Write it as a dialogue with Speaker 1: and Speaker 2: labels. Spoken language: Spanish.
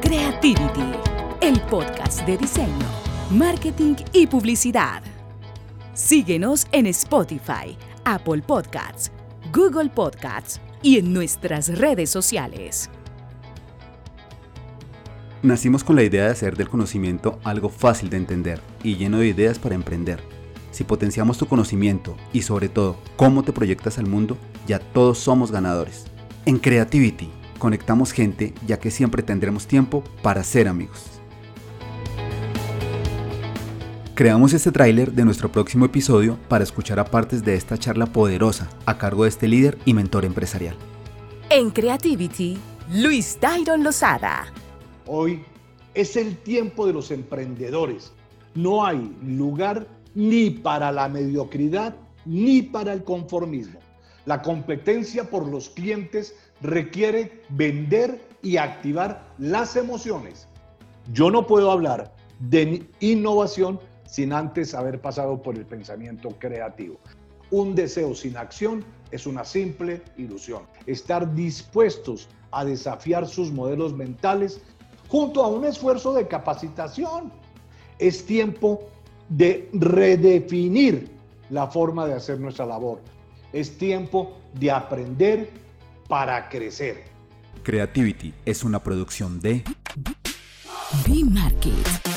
Speaker 1: Creativity, el podcast de diseño, marketing y publicidad. Síguenos en Spotify, Apple Podcasts, Google Podcasts y en nuestras redes sociales.
Speaker 2: Nacimos con la idea de hacer del conocimiento algo fácil de entender y lleno de ideas para emprender. Si potenciamos tu conocimiento y sobre todo cómo te proyectas al mundo, ya todos somos ganadores. En Creativity conectamos gente ya que siempre tendremos tiempo para ser amigos. Creamos este tráiler de nuestro próximo episodio para escuchar a partes de esta charla poderosa a cargo de este líder y mentor empresarial.
Speaker 1: En Creativity, Luis Dairon Lozada.
Speaker 3: Hoy es el tiempo de los emprendedores. No hay lugar ni para la mediocridad ni para el conformismo. La competencia por los clientes requiere vender y activar las emociones. Yo no puedo hablar de innovación sin antes haber pasado por el pensamiento creativo. Un deseo sin acción es una simple ilusión. Estar dispuestos a desafiar sus modelos mentales junto a un esfuerzo de capacitación. Es tiempo de redefinir la forma de hacer nuestra labor. Es tiempo de aprender para crecer.
Speaker 2: Creativity es una producción de
Speaker 1: B-Market.